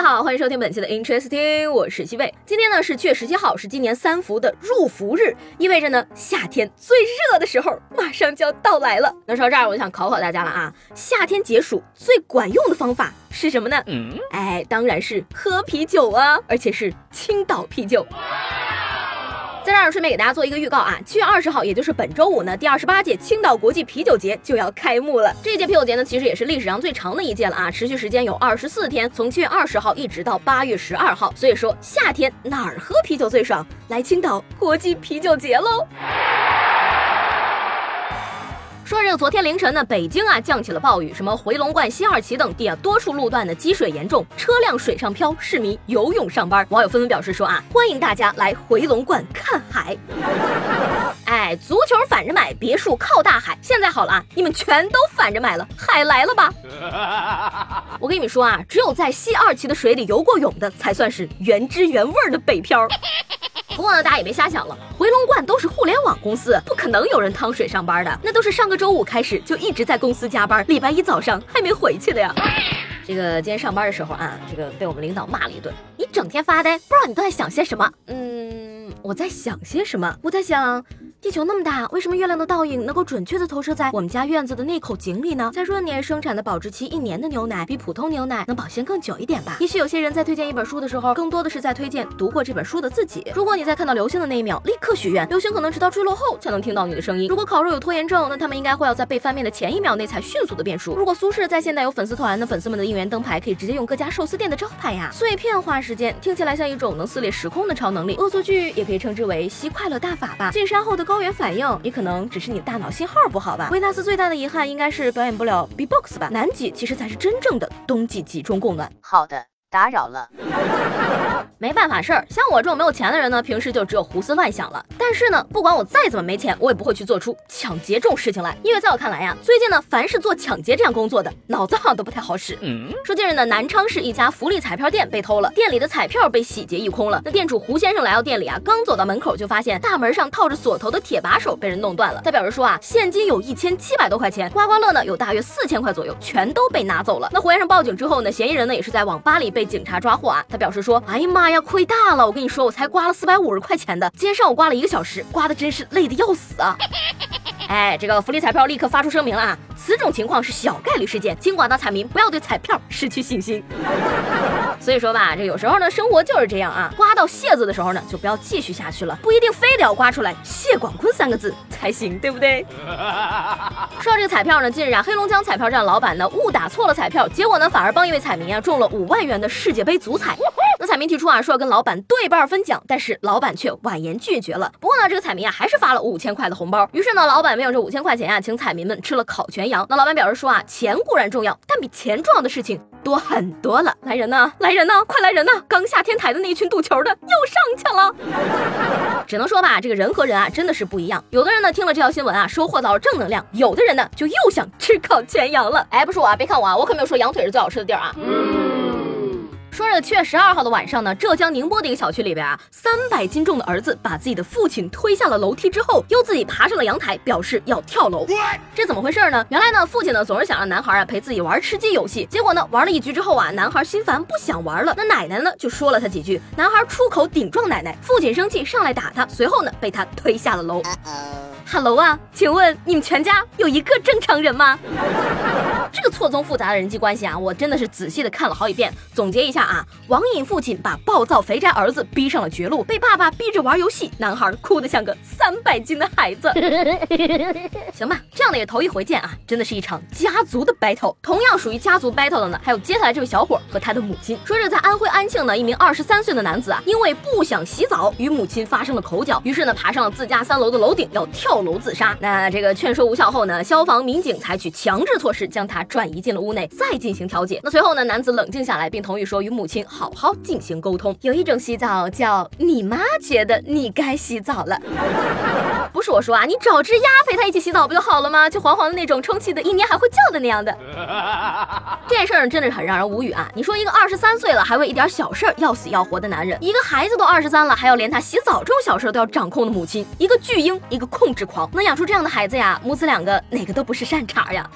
各位好，欢迎收听本期的 Interesting，我是西贝。今天呢是七月十七号，是今年三伏的入伏日，意味着呢夏天最热的时候马上就要到来了。那说到这儿，我就想考考大家了啊，夏天解暑最管用的方法是什么呢？嗯，哎，当然是喝啤酒啊，而且是青岛啤酒。在这儿顺便给大家做一个预告啊，七月二十号，也就是本周五呢，第二十八届青岛国际啤酒节就要开幕了。这届啤酒节呢，其实也是历史上最长的一届了啊，持续时间有二十四天，从七月二十号一直到八月十二号。所以说，夏天哪儿喝啤酒最爽？来青岛国际啤酒节喽！说这个昨天凌晨呢，北京啊降起了暴雨，什么回龙观西二旗等地啊多处路段的积水严重，车辆水上漂，市民游泳上班。网友纷纷表示说啊，欢迎大家来回龙观看海。哎，足球反着买，别墅靠大海。现在好了啊，你们全都反着买了，海来了吧？我跟你们说啊，只有在西二旗的水里游过泳的，才算是原汁原味的北漂。不过呢，大家也别瞎想了，回龙观都是互联网公司，不可能有人趟水上班的，那都是上个周五开始就一直在公司加班，礼拜一早上还没回去的呀。这个今天上班的时候啊，这个被我们领导骂了一顿，你整天发呆，不知道你都在想些什么？嗯，我在想些什么？我在想。地球那么大，为什么月亮的倒影能够准确的投射在我们家院子的那口井里呢？再说年生产的保质期一年的牛奶，比普通牛奶能保鲜更久一点吧？也许有些人在推荐一本书的时候，更多的是在推荐读过这本书的自己。如果你在看到流星的那一秒立刻许愿，流星可能直到坠落后才能听到你的声音。如果烤肉有拖延症，那他们应该会要在被翻面的前一秒内才迅速的变熟。如果苏轼在现代有粉丝团，那粉丝们的应援灯牌可以直接用各家寿司店的招牌呀。碎片化时间听起来像一种能撕裂时空的超能力，恶作剧也可以称之为吸快乐大法吧。进山后的高原反应。也可能只是你大脑信号不好吧。维纳斯最大的遗憾应该是表演不了 B-box 吧。南极其实才是真正的冬季集中供暖。好的，打扰了。没办法事儿，像我这种没有钱的人呢，平时就只有胡思乱想了。但是呢，不管我再怎么没钱，我也不会去做出抢劫这种事情来。因为在我看来呀，最近呢，凡是做抢劫这样工作的，脑子好像都不太好使。嗯说近日呢，南昌市一家福利彩票店被偷了，店里的彩票被洗劫一空了。那店主胡先生来到店里啊，刚走到门口就发现大门上套着锁头的铁把手被人弄断了。他表示说啊，现金有一千七百多块钱，刮刮乐呢有大约四千块左右，全都被拿走了。那胡先生报警之后呢，嫌疑人呢也是在网吧里被警察抓获啊。他表示说，哎呀妈呀，亏大了。我跟你说，我才刮了四百五十块钱的，今天上午刮了一个小时，刮的真是累的要死啊！哎，这个福利彩票立刻发出声明了啊，此种情况是小概率事件，请广大彩民不要对彩票失去信心。所以说吧，这有时候呢，生活就是这样啊，刮到谢字的时候呢，就不要继续下去了，不一定非得要刮出来谢广坤三个字才行，对不对？说到这个彩票呢，近日啊，黑龙江彩票站老板呢误打错了彩票，结果呢反而帮一位彩民啊中了五万元的世界杯足彩民提出啊，说要跟老板对半分奖，但是老板却婉言拒绝了。不过呢，这个彩民啊还是发了五千块的红包。于是呢，老板没有这五千块钱啊，请彩民们吃了烤全羊。那老板表示说啊，钱固然重要，但比钱重要的事情多很多了。来人呐，来人呐，快来人呐！刚下天台的那一群赌球的又上去了。只能说吧，这个人和人啊真的是不一样。有的人呢听了这条新闻啊，收获到了正能量；有的人呢就又想吃烤全羊了。哎，不是我啊，别看我啊，我可没有说羊腿是最好吃的地儿啊。说这个七月十二号的晚上呢，浙江宁波的一个小区里边啊，三百斤重的儿子把自己的父亲推下了楼梯之后，又自己爬上了阳台，表示要跳楼。这怎么回事呢？原来呢，父亲呢总是想让男孩啊陪自己玩吃鸡游戏，结果呢玩了一局之后啊，男孩心烦不想玩了。那奶奶呢就说了他几句，男孩出口顶撞奶奶，父亲生气上来打他，随后呢被他推下了楼。Hello 啊，请问你们全家有一个正常人吗？这个错综复杂的人际关系啊，我真的是仔细的看了好几遍。总结一下啊，网瘾父亲把暴躁肥宅儿子逼上了绝路，被爸爸逼着玩游戏，男孩哭得像个三百斤的孩子。行吧，这样的也头一回见啊，真的是一场家族的 battle。同样属于家族 battle 的呢，还有接下来这位小伙和他的母亲。说是在安徽安庆呢，一名二十三岁的男子啊，因为不想洗澡，与母亲发生了口角，于是呢，爬上了自家三楼的楼顶要跳楼自杀。那这个劝说无效后呢，消防民警采取强制措施将他。转移进了屋内，再进行调解。那随后呢，男子冷静下来，并同意说与母亲好好进行沟通。有一种洗澡叫你妈觉得你该洗澡了，不是我说啊，你找只鸭陪他一起洗澡不就好了吗？就黄黄的那种，充气的，一捏还会叫的那样的。这事儿真的是很让人无语啊！你说一个二十三岁了还为一点小事儿要死要活的男人，一个孩子都二十三了还要连他洗澡这种小事都要掌控的母亲，一个巨婴，一个控制狂，能养出这样的孩子呀？母子两个哪个都不是善茬呀！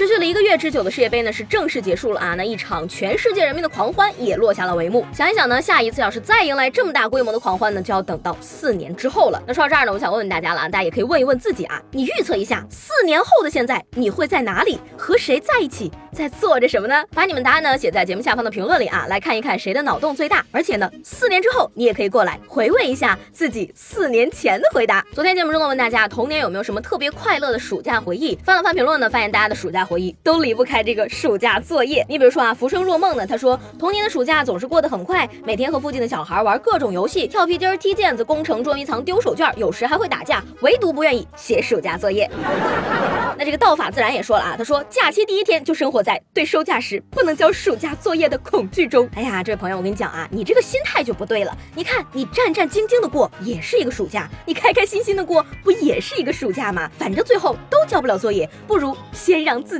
持续了一个月之久的世界杯呢，是正式结束了啊！那一场全世界人民的狂欢也落下了帷幕。想一想呢，下一次要是再迎来这么大规模的狂欢呢，就要等到四年之后了。那说到这儿呢，我想问问大家了啊，大家也可以问一问自己啊，你预测一下，四年后的现在，你会在哪里和谁在一起，在做着什么呢？把你们答案呢写在节目下方的评论里啊，来看一看谁的脑洞最大。而且呢，四年之后你也可以过来回味一下自己四年前的回答。昨天节目中呢问大家童年有没有什么特别快乐的暑假回忆，翻了翻评论呢，发现大家的暑假。回忆都离不开这个暑假作业。你比如说啊，浮生若梦呢，他说童年的暑假总是过得很快，每天和附近的小孩玩各种游戏，跳皮筋、踢毽子、工程、捉迷藏、丢手绢，有时还会打架，唯独不愿意写暑假作业。那这个道法自然也说了啊，他说假期第一天就生活在对收假时不能交暑假作业的恐惧中。哎呀，这位朋友，我跟你讲啊，你这个心态就不对了。你看你战战兢兢的过也是一个暑假，你开开心心的过不也是一个暑假吗？反正最后都交不了作业，不如先让自